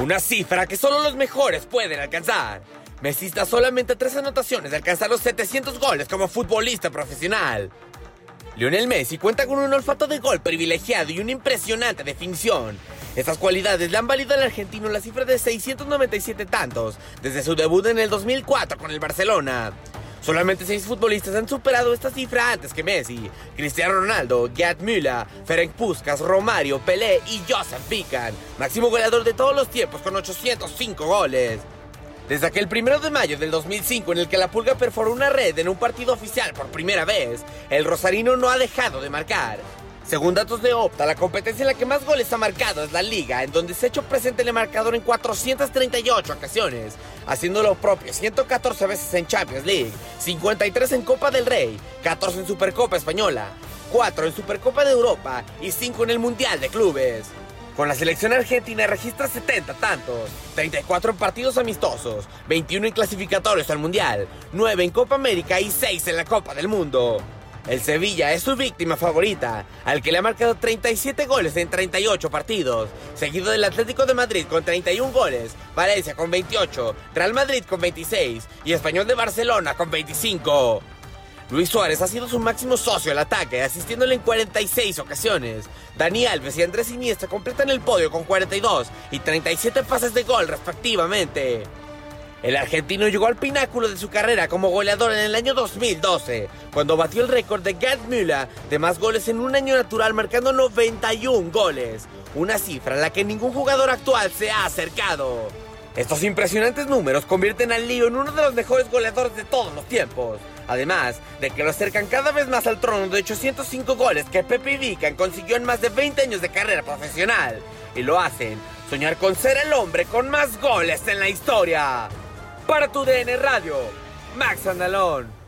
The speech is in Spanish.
Una cifra que solo los mejores pueden alcanzar. Messi está solamente a tres anotaciones de alcanzar los 700 goles como futbolista profesional. Lionel Messi cuenta con un olfato de gol privilegiado y una impresionante definición. Estas cualidades le han valido al argentino la cifra de 697 tantos desde su debut en el 2004 con el Barcelona. Solamente seis futbolistas han superado esta cifra antes que Messi. Cristiano Ronaldo, Gerd Müller, Ferenc Puskas, Romario, Pelé y Joseph Pican, máximo goleador de todos los tiempos con 805 goles. Desde aquel primero de mayo del 2005 en el que la Pulga perforó una red en un partido oficial por primera vez, el Rosarino no ha dejado de marcar. Según datos de Opta, la competencia en la que más goles ha marcado es la Liga, en donde se ha hecho presente el marcador en 438 ocasiones, haciendo lo propio 114 veces en Champions League, 53 en Copa del Rey, 14 en Supercopa Española, 4 en Supercopa de Europa y 5 en el Mundial de Clubes. Con la selección argentina registra 70 tantos, 34 en partidos amistosos, 21 en clasificatorios al Mundial, 9 en Copa América y 6 en la Copa del Mundo. El Sevilla es su víctima favorita, al que le ha marcado 37 goles en 38 partidos, seguido del Atlético de Madrid con 31 goles, Valencia con 28, Real Madrid con 26 y Español de Barcelona con 25. Luis Suárez ha sido su máximo socio al ataque, asistiéndole en 46 ocasiones. Dani Alves y Andrés Iniesta completan el podio con 42 y 37 pases de gol respectivamente. El argentino llegó al pináculo de su carrera como goleador en el año 2012, cuando batió el récord de Gerd Müller de más goles en un año natural marcando 91 goles, una cifra a la que ningún jugador actual se ha acercado. Estos impresionantes números convierten al Lío en uno de los mejores goleadores de todos los tiempos, además de que lo acercan cada vez más al trono de 805 goles que Pepe Vican consiguió en más de 20 años de carrera profesional, y lo hacen soñar con ser el hombre con más goles en la historia. Para tu DN Radio, Max Andalón.